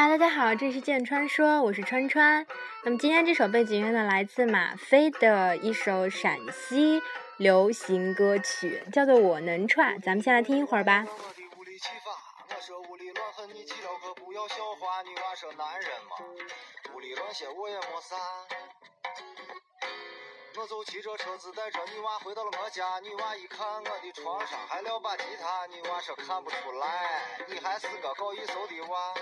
哈，大家好，这里是剑川说，我是川川。那么今天这首背景音乐呢，来自马飞的一首陕西流行歌曲，叫做《我能串》，咱们先来听一会儿吧。我就骑着车子带着女娃回到了我家，女娃一看我的床上还撂把吉他，女娃说看不出来，你还是个搞艺术的娃。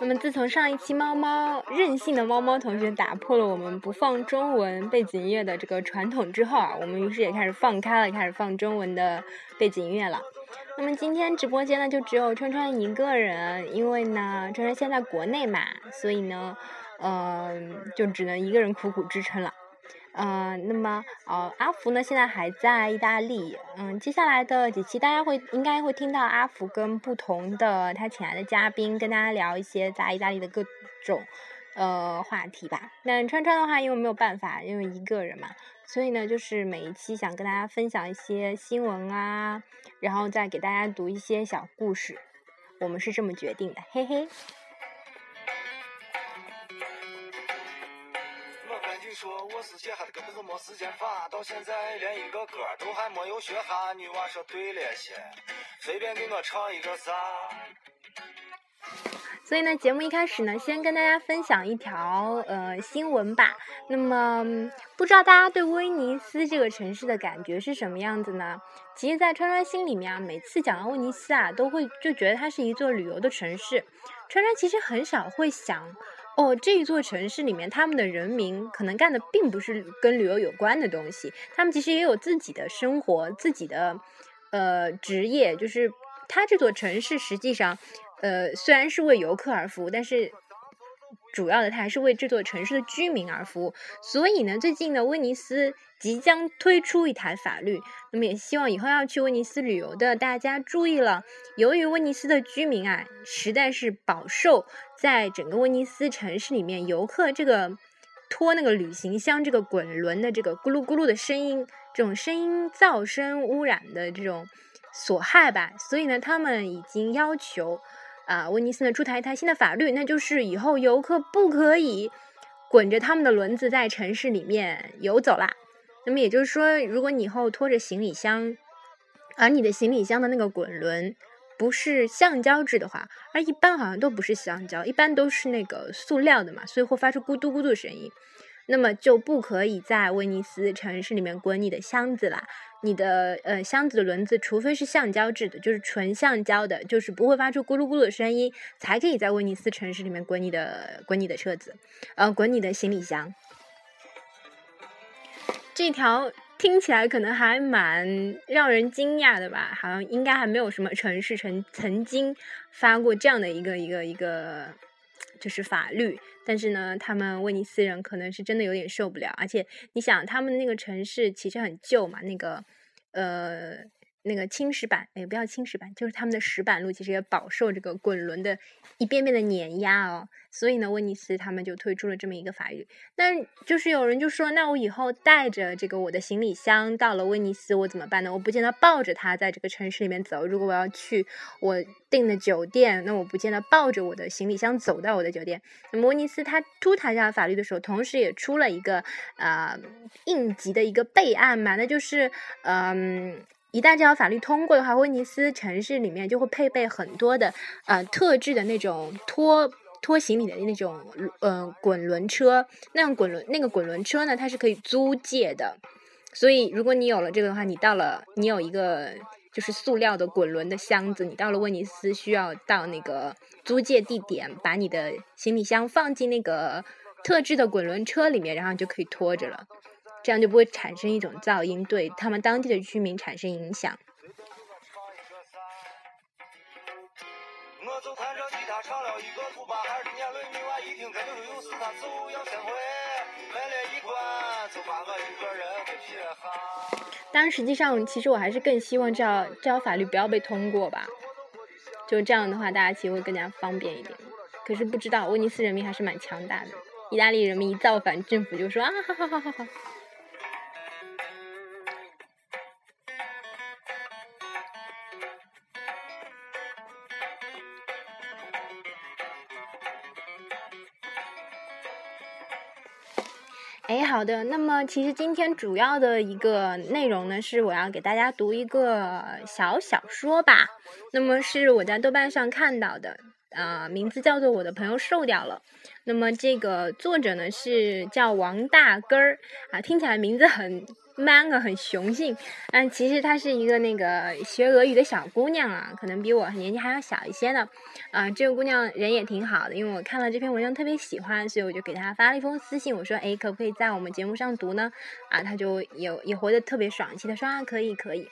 那么自从上一期猫猫任性的猫猫同学打破了我们不放中文背景音乐的这个传统之后啊，我们于是也开始放开了，开始放中文的背景音乐了。那么今天直播间呢就只有川川一个人，因为呢川川现在国内嘛，所以呢。嗯，就只能一个人苦苦支撑了。嗯，那么呃，阿福呢，现在还在意大利。嗯，接下来的几期大家会应该会听到阿福跟不同的他请来的嘉宾跟大家聊一些在意大利的各种呃话题吧。那川川的话，因为没有办法，因为一个人嘛，所以呢，就是每一期想跟大家分享一些新闻啊，然后再给大家读一些小故事。我们是这么决定的，嘿嘿。说我是写哈根本就没时间发，到现在连一个歌都还没有学哈。女娃说对了些，随便给我唱一个啥。所以呢，节目一开始呢，先跟大家分享一条呃新闻吧。那么，不知道大家对威尼斯这个城市的感觉是什么样子呢？其实，在川川心里面啊，每次讲到威尼斯啊，都会就觉得它是一座旅游的城市。川川其实很少会想。哦，这一座城市里面，他们的人民可能干的并不是跟旅游有关的东西，他们其实也有自己的生活，自己的呃职业。就是他这座城市实际上，呃，虽然是为游客而服务，但是。主要的，它还是为这座城市的居民而服务。所以呢，最近呢，威尼斯即将推出一台法律，那么也希望以后要去威尼斯旅游的大家注意了。由于威尼斯的居民啊，实在是饱受在整个威尼斯城市里面游客这个拖那个旅行箱、这个滚轮的这个咕噜咕噜的声音，这种声音噪声污染的这种所害吧，所以呢，他们已经要求。啊，威尼斯呢出台一台新的法律，那就是以后游客不可以滚着他们的轮子在城市里面游走啦。那么也就是说，如果你以后拖着行李箱，而你的行李箱的那个滚轮不是橡胶制的话，而一般好像都不是橡胶，一般都是那个塑料的嘛，所以会发出咕嘟咕嘟的声音。那么就不可以在威尼斯城市里面滚你的箱子啦。你的呃箱子的轮子，除非是橡胶制的，就是纯橡胶的，就是不会发出咕噜咕噜的声音，才可以在威尼斯城市里面滚你的滚你的车子，呃，滚你的行李箱。这条听起来可能还蛮让人惊讶的吧？好像应该还没有什么城市曾曾经发过这样的一个一个一个就是法律。但是呢，他们威尼斯人可能是真的有点受不了，而且你想，他们那个城市其实很旧嘛，那个，呃。那个青石板，哎，不要青石板，就是他们的石板路，其实也饱受这个滚轮的一遍遍的碾压哦。所以呢，威尼斯他们就推出了这么一个法律。那就是有人就说，那我以后带着这个我的行李箱到了威尼斯，我怎么办呢？我不见得抱着它在这个城市里面走。如果我要去我订的酒店，那我不见得抱着我的行李箱走到我的酒店。那么威尼斯它出台这样法律的时候，同时也出了一个呃应急的一个备案嘛，那就是嗯。一旦这条法律通过的话，威尼斯城市里面就会配备很多的呃特制的那种拖拖行李的那种呃滚轮车。那样滚轮那个滚轮车呢，它是可以租借的。所以如果你有了这个的话，你到了你有一个就是塑料的滚轮的箱子，你到了威尼斯需要到那个租借地点，把你的行李箱放进那个特制的滚轮车里面，然后就可以拖着了。这样就不会产生一种噪音，对他们当地的居民产生影响。但实际上，其实我还是更希望这条这条法律不要被通过吧。就这样的话，大家其实会更加方便一点。可是不知道，威尼斯人民还是蛮强大的。意大利人民一造反，政府就说啊，好好好好好。哎，好的。那么，其实今天主要的一个内容呢，是我要给大家读一个小小说吧。那么，是我在豆瓣上看到的，啊，名字叫做《我的朋友瘦掉了》。那么，这个作者呢是叫王大根儿，啊，听起来名字很。Mango，很雄性，嗯，其实她是一个那个学俄语的小姑娘啊，可能比我年纪还要小一些呢，啊，这个姑娘人也挺好的，因为我看了这篇文章特别喜欢，所以我就给她发了一封私信，我说，哎，可不可以在我们节目上读呢？啊，她就有也回的特别爽气，的说啊，可以，可以。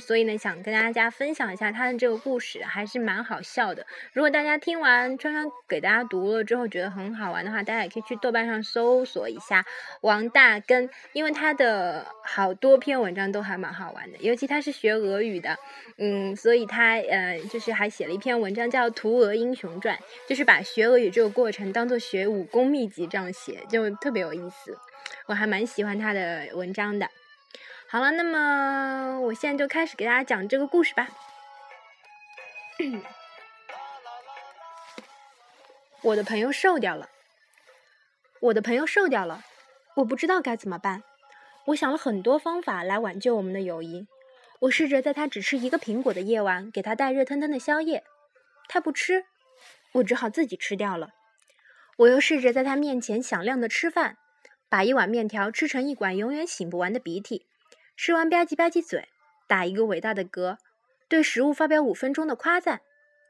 所以呢，想跟大家分享一下他的这个故事，还是蛮好笑的。如果大家听完川川给大家读了之后觉得很好玩的话，大家也可以去豆瓣上搜索一下王大根，因为他的好多篇文章都还蛮好玩的，尤其他是学俄语的，嗯，所以他呃就是还写了一篇文章叫《图俄英雄传》，就是把学俄语这个过程当做学武功秘籍这样写，就特别有意思。我还蛮喜欢他的文章的。好了，那么我现在就开始给大家讲这个故事吧。我的朋友瘦掉了，我的朋友瘦掉了，我不知道该怎么办。我想了很多方法来挽救我们的友谊。我试着在他只吃一个苹果的夜晚给他带热腾腾的宵夜，他不吃，我只好自己吃掉了。我又试着在他面前响亮的吃饭，把一碗面条吃成一管永远醒不完的鼻涕。吃完吧唧吧唧嘴，打一个伟大的嗝，对食物发表五分钟的夸赞，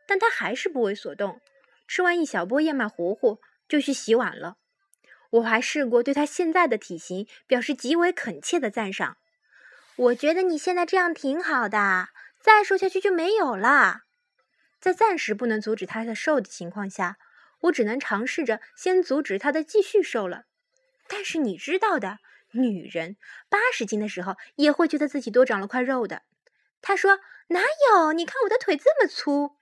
但他还是不为所动。吃完一小波燕麦糊糊，就去洗碗了。我还试过对他现在的体型表示极为恳切的赞赏。我觉得你现在这样挺好的，再瘦下去就没有了。在暂时不能阻止他的瘦的情况下，我只能尝试着先阻止他的继续瘦了。但是你知道的。女人八十斤的时候也会觉得自己多长了块肉的。她说：“哪有？你看我的腿这么粗，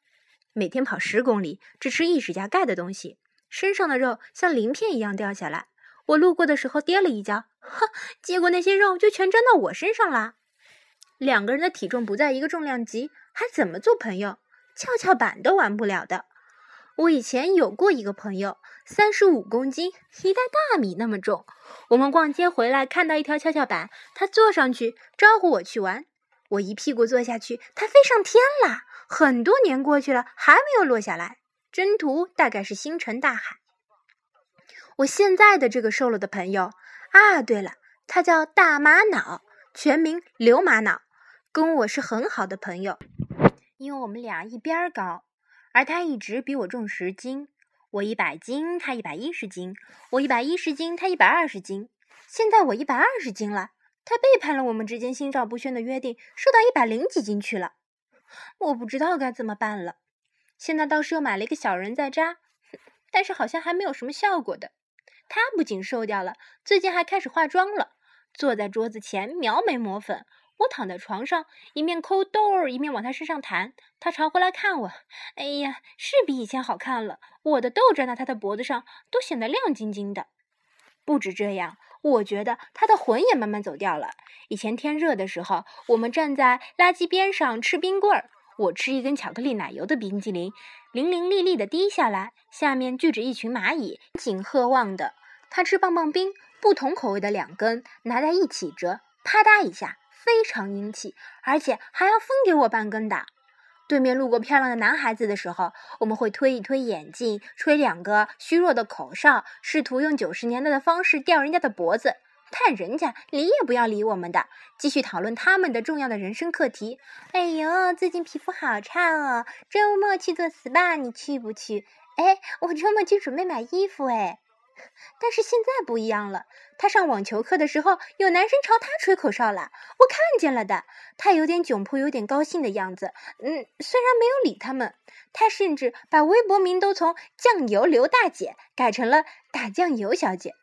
每天跑十公里，只吃一指甲盖的东西，身上的肉像鳞片一样掉下来。我路过的时候跌了一跤，哼，结果那些肉就全粘到我身上了。两个人的体重不在一个重量级，还怎么做朋友？跷跷板都玩不了的。我以前有过一个朋友，三十五公斤，一袋大米那么重。”我们逛街回来，看到一条跷跷板，他坐上去招呼我去玩。我一屁股坐下去，他飞上天了。很多年过去了，还没有落下来。征途大概是星辰大海。我现在的这个瘦了的朋友啊，对了，他叫大玛瑙，全名刘玛瑙，跟我是很好的朋友，因为我们俩一边高，而他一直比我重十斤。我一百斤，他一百一十斤；我一百一十斤，他一百二十斤。现在我一百二十斤了，他背叛了我们之间心照不宣的约定，瘦到一百零几斤去了。我不知道该怎么办了。现在倒是又买了一个小人在扎，但是好像还没有什么效果的。他不仅瘦掉了，最近还开始化妆了，坐在桌子前描眉抹粉。我躺在床上，一面抠豆儿，一面往他身上弹。他朝回来看我，哎呀，是比以前好看了。我的痘粘在他的脖子上，都显得亮晶晶的。不止这样，我觉得他的魂也慢慢走掉了。以前天热的时候，我们站在垃圾边上吃冰棍儿，我吃一根巧克力奶油的冰激凌，零零粒粒的滴下来，下面聚着一群蚂蚁，紧鹤望的。他吃棒棒冰，不同口味的两根拿在一起折，啪嗒一下。非常英气，而且还要分给我半根的。对面路过漂亮的男孩子的时候，我们会推一推眼镜，吹两个虚弱的口哨，试图用九十年代的方式吊人家的脖子，但人家理也不要理我们的，继续讨论他们的重要的人生课题。哎呦，最近皮肤好差哦，周末去做 SPA，你去不去？哎，我周末去准备买衣服哎。但是现在不一样了。他上网球课的时候，有男生朝他吹口哨了，我看见了的。他有点窘迫，有点高兴的样子。嗯，虽然没有理他们，他甚至把微博名都从“酱油刘大姐”改成了“打酱油小姐”。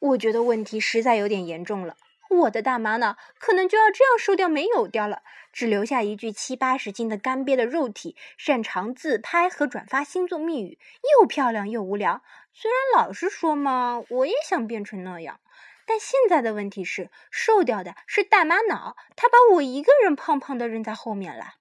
我觉得问题实在有点严重了。我的大玛瑙可能就要这样瘦掉没有掉了，只留下一具七八十斤的干瘪的肉体，擅长自拍和转发星座密语，又漂亮又无聊。虽然老实说嘛，我也想变成那样，但现在的问题是，瘦掉的是大玛瑙，他把我一个人胖胖的扔在后面了。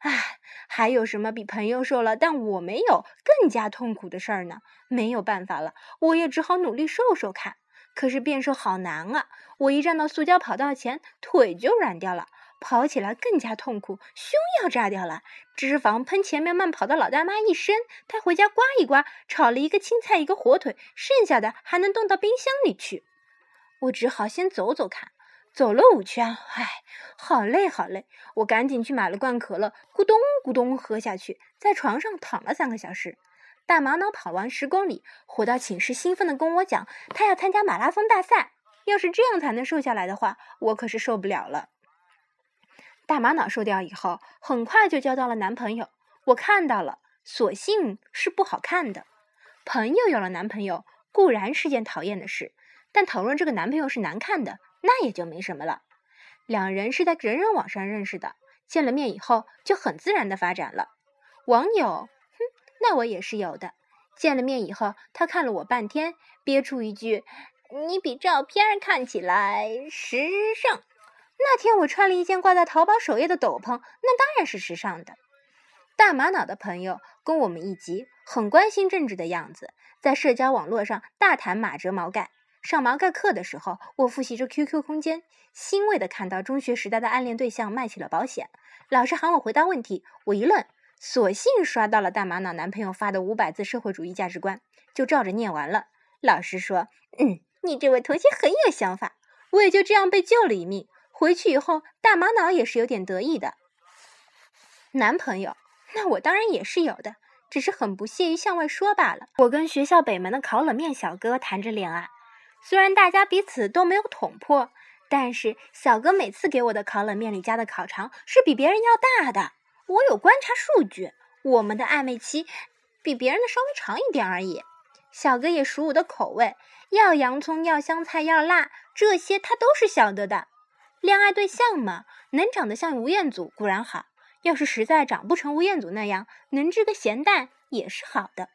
唉，还有什么比朋友瘦了但我没有更加痛苦的事儿呢？没有办法了，我也只好努力瘦瘦看。可是变瘦好难啊！我一站到塑胶跑道前，腿就软掉了，跑起来更加痛苦，胸要炸掉了，脂肪喷前面慢跑的老大妈一身。她回家刮一刮，炒了一个青菜，一个火腿，剩下的还能冻到冰箱里去。我只好先走走看，走了五圈，唉，好累好累。我赶紧去买了罐可乐，咕咚咕咚喝下去，在床上躺了三个小时。大玛瑙跑完十公里，回到寝室，兴奋地跟我讲，他要参加马拉松大赛。要是这样才能瘦下来的话，我可是受不了了。大玛瑙瘦掉以后，很快就交到了男朋友。我看到了，所幸是不好看的。朋友有了男朋友固然是件讨厌的事，但讨论这个男朋友是难看的，那也就没什么了。两人是在人人网上认识的，见了面以后就很自然的发展了。网友。哼那我也是有的。见了面以后，他看了我半天，憋出一句：“你比照片看起来时尚。”那天我穿了一件挂在淘宝首页的斗篷，那当然是时尚的。大玛瑙的朋友跟我们一级，很关心政治的样子，在社交网络上大谈马哲毛概。上毛概课的时候，我复习着 QQ 空间，欣慰的看到中学时代的暗恋对象卖起了保险。老师喊我回答问题，我一愣。索性刷到了大玛瑙男朋友发的五百字社会主义价值观，就照着念完了。老师说：“嗯，你这位同学很有想法。”我也就这样被救了一命。回去以后，大玛瑙也是有点得意的。男朋友，那我当然也是有的，只是很不屑于向外说罢了。我跟学校北门的烤冷面小哥谈着恋爱，虽然大家彼此都没有捅破，但是小哥每次给我的烤冷面里加的烤肠是比别人要大的。我有观察数据，我们的暧昧期比别人的稍微长一点而已。小哥也熟我的口味，要洋葱，要香菜，要辣，这些他都是晓得的。恋爱对象嘛，能长得像吴彦祖固然好，要是实在长不成吴彦祖那样，能治个咸蛋也是好的。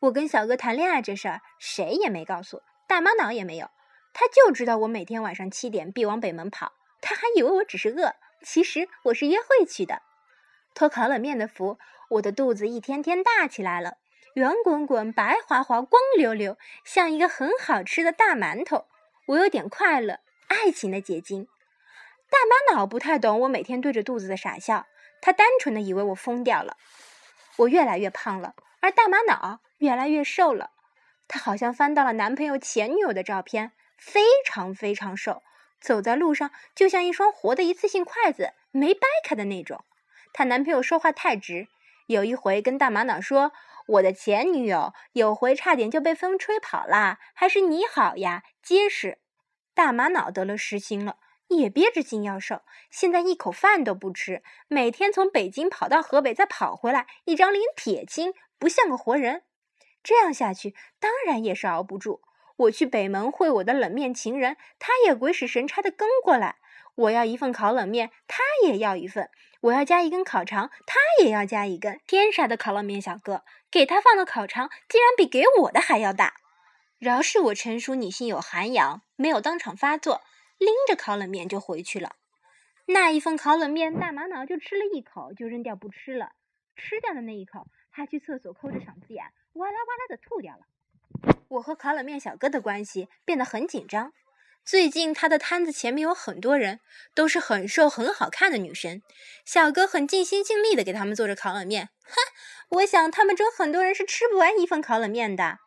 我跟小哥谈恋爱这事儿，谁也没告诉，大妈，脑也没有，他就知道我每天晚上七点必往北门跑，他还以为我只是饿，其实我是约会去的。托烤冷面的福，我的肚子一天天大起来了，圆滚滚、白滑滑、光溜溜，像一个很好吃的大馒头。我有点快乐，爱情的结晶。大玛瑙不太懂我每天对着肚子的傻笑，他单纯的以为我疯掉了。我越来越胖了，而大玛瑙越来越瘦了。她好像翻到了男朋友前女友的照片，非常非常瘦，走在路上就像一双活的一次性筷子，没掰开的那种。她男朋友说话太直，有一回跟大玛瑙说：“我的前女友有回差点就被风吹跑啦，还是你好呀，结实。”大玛瑙得了失心了，也憋着劲要瘦，现在一口饭都不吃，每天从北京跑到河北再跑回来，一张脸铁青，不像个活人。这样下去，当然也是熬不住。我去北门会我的冷面情人，他也鬼使神差的跟过来。我要一份烤冷面，他也要一份；我要加一根烤肠，他也要加一根。天杀的烤冷面小哥，给他放的烤肠竟然比给我的还要大！饶是我成熟女性有涵养，没有当场发作，拎着烤冷面就回去了。那一份烤冷面，大玛瑙就吃了一口就扔掉不吃了。吃掉的那一口，还去厕所抠着嗓子眼，哇啦哇啦的吐掉了。我和烤冷面小哥的关系变得很紧张。最近他的摊子前面有很多人，都是很瘦很好看的女生。小哥很尽心尽力的给他们做着烤冷面。哼，我想他们中很多人是吃不完一份烤冷面的。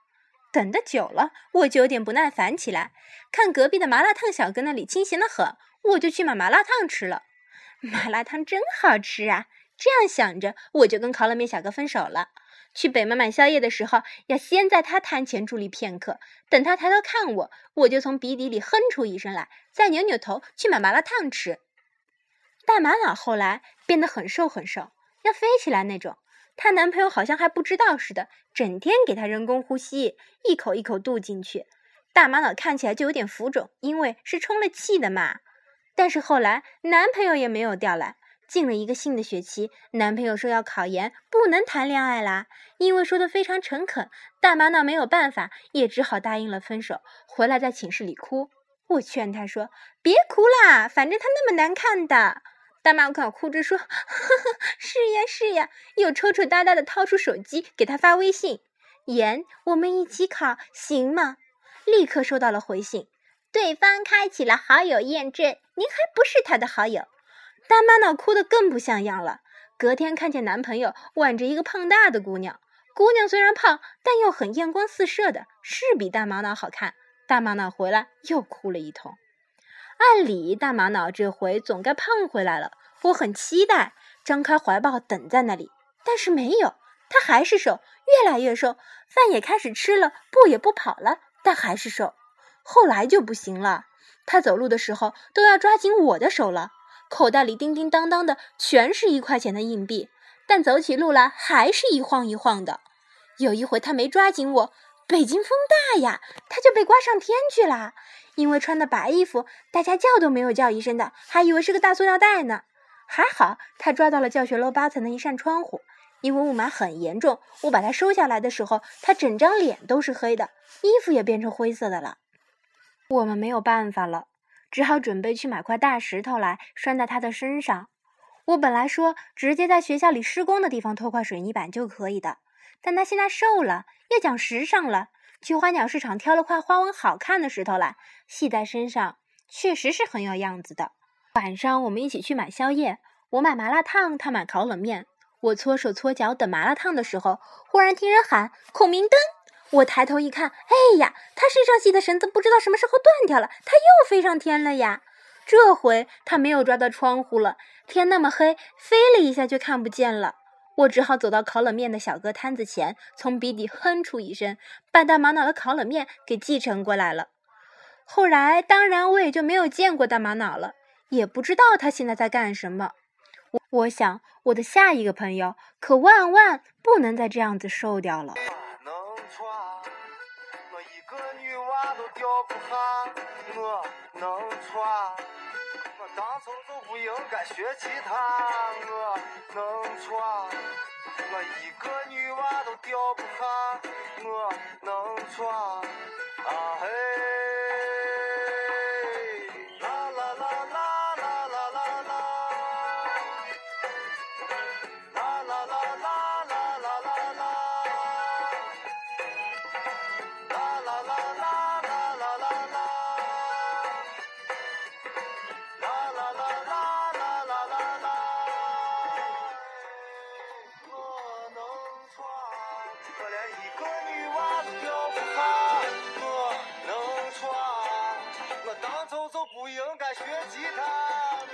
等的久了，我就有点不耐烦起来。看隔壁的麻辣烫小哥那里清闲的很，我就去买麻辣烫吃了。麻辣烫真好吃啊！这样想着，我就跟烤冷面小哥分手了。去北门买宵夜的时候，要先在他摊前伫立片刻，等他抬头看我，我就从鼻底里哼出一声来，再扭扭头去买麻辣烫吃。大玛瑙后来变得很瘦很瘦，要飞起来那种。她男朋友好像还不知道似的，整天给她人工呼吸，一口一口渡进去。大玛瑙看起来就有点浮肿，因为是充了气的嘛。但是后来男朋友也没有调来。进了一个新的学期，男朋友说要考研，不能谈恋爱啦。因为说的非常诚恳，大玛瑙没有办法，也只好答应了分手。回来在寝室里哭，我劝他说：“别哭啦，反正他那么难看的。”大马瑙哭着说：“ 呵呵，是呀是呀。”又抽抽搭搭的掏出手机给他发微信：“妍，我们一起考行吗？”立刻收到了回信，对方开启了好友验证，您还不是他的好友。大玛瑙哭得更不像样了。隔天看见男朋友挽着一个胖大的姑娘，姑娘虽然胖，但又很艳光四射的，是比大玛瑙好看。大玛瑙回来又哭了一通。按理大玛瑙这回总该胖回来了，我很期待，张开怀抱等在那里。但是没有，他还是瘦，越来越瘦，饭也开始吃了，步也不跑了，但还是瘦。后来就不行了，他走路的时候都要抓紧我的手了。口袋里叮叮当当的全是一块钱的硬币，但走起路来还是一晃一晃的。有一回他没抓紧我，北京风大呀，他就被刮上天去了。因为穿的白衣服，大家叫都没有叫一声的，还以为是个大塑料袋呢。还好他抓到了教学楼八层的一扇窗户，因为雾霾很严重，我把它收下来的时候，他整张脸都是黑的，衣服也变成灰色的了。我们没有办法了。只好准备去买块大石头来拴在他的身上。我本来说直接在学校里施工的地方偷块水泥板就可以的，但他现在瘦了，又讲时尚了，去花鸟市场挑了块花纹好看的石头来系在身上，确实是很有样子的。晚上我们一起去买宵夜，我买麻辣烫，他买烤冷面。我搓手搓脚等麻辣烫的时候，忽然听人喊“孔明灯”。我抬头一看，哎呀，他身上系的绳子不知道什么时候断掉了，他又飞上天了呀！这回他没有抓到窗户了，天那么黑，飞了一下就看不见了。我只好走到烤冷面的小哥摊子前，从鼻底哼出一声，把大玛瑙的烤冷面给继承过来了。后来，当然我也就没有见过大玛瑙了，也不知道他现在在干什么。我我想，我的下一个朋友可万万不能再这样子瘦掉了。我就不应该学吉他，我能错？我一个女娃都钓不下，我能错？啊嘿！穿。我当初就不应该学吉他，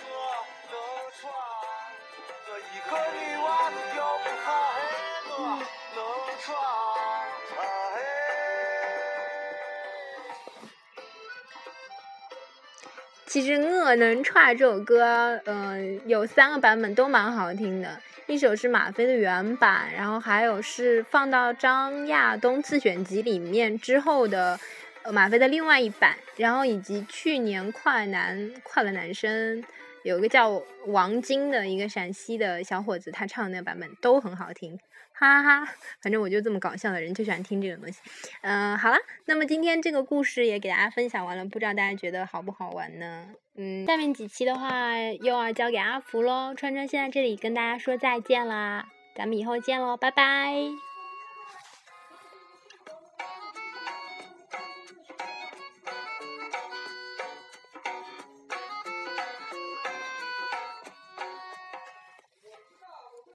我能穿。我一个女娃都掉不下，我能穿。啊嘿。其实《我能串》这首歌，嗯，有三个版本都蛮好听的。一首是马飞的原版，然后还有是放到张亚东自选集里面之后的马飞的另外一版，然后以及去年快男快乐男生有个叫王晶的一个陕西的小伙子，他唱的那个版本都很好听。哈哈哈，反正我就这么搞笑的人，就喜欢听这种东西。嗯，好了，那么今天这个故事也给大家分享完了，不知道大家觉得好不好玩呢？嗯，下面几期的话又要交给阿福喽。川川先在这里跟大家说再见啦，咱们以后见喽，拜拜。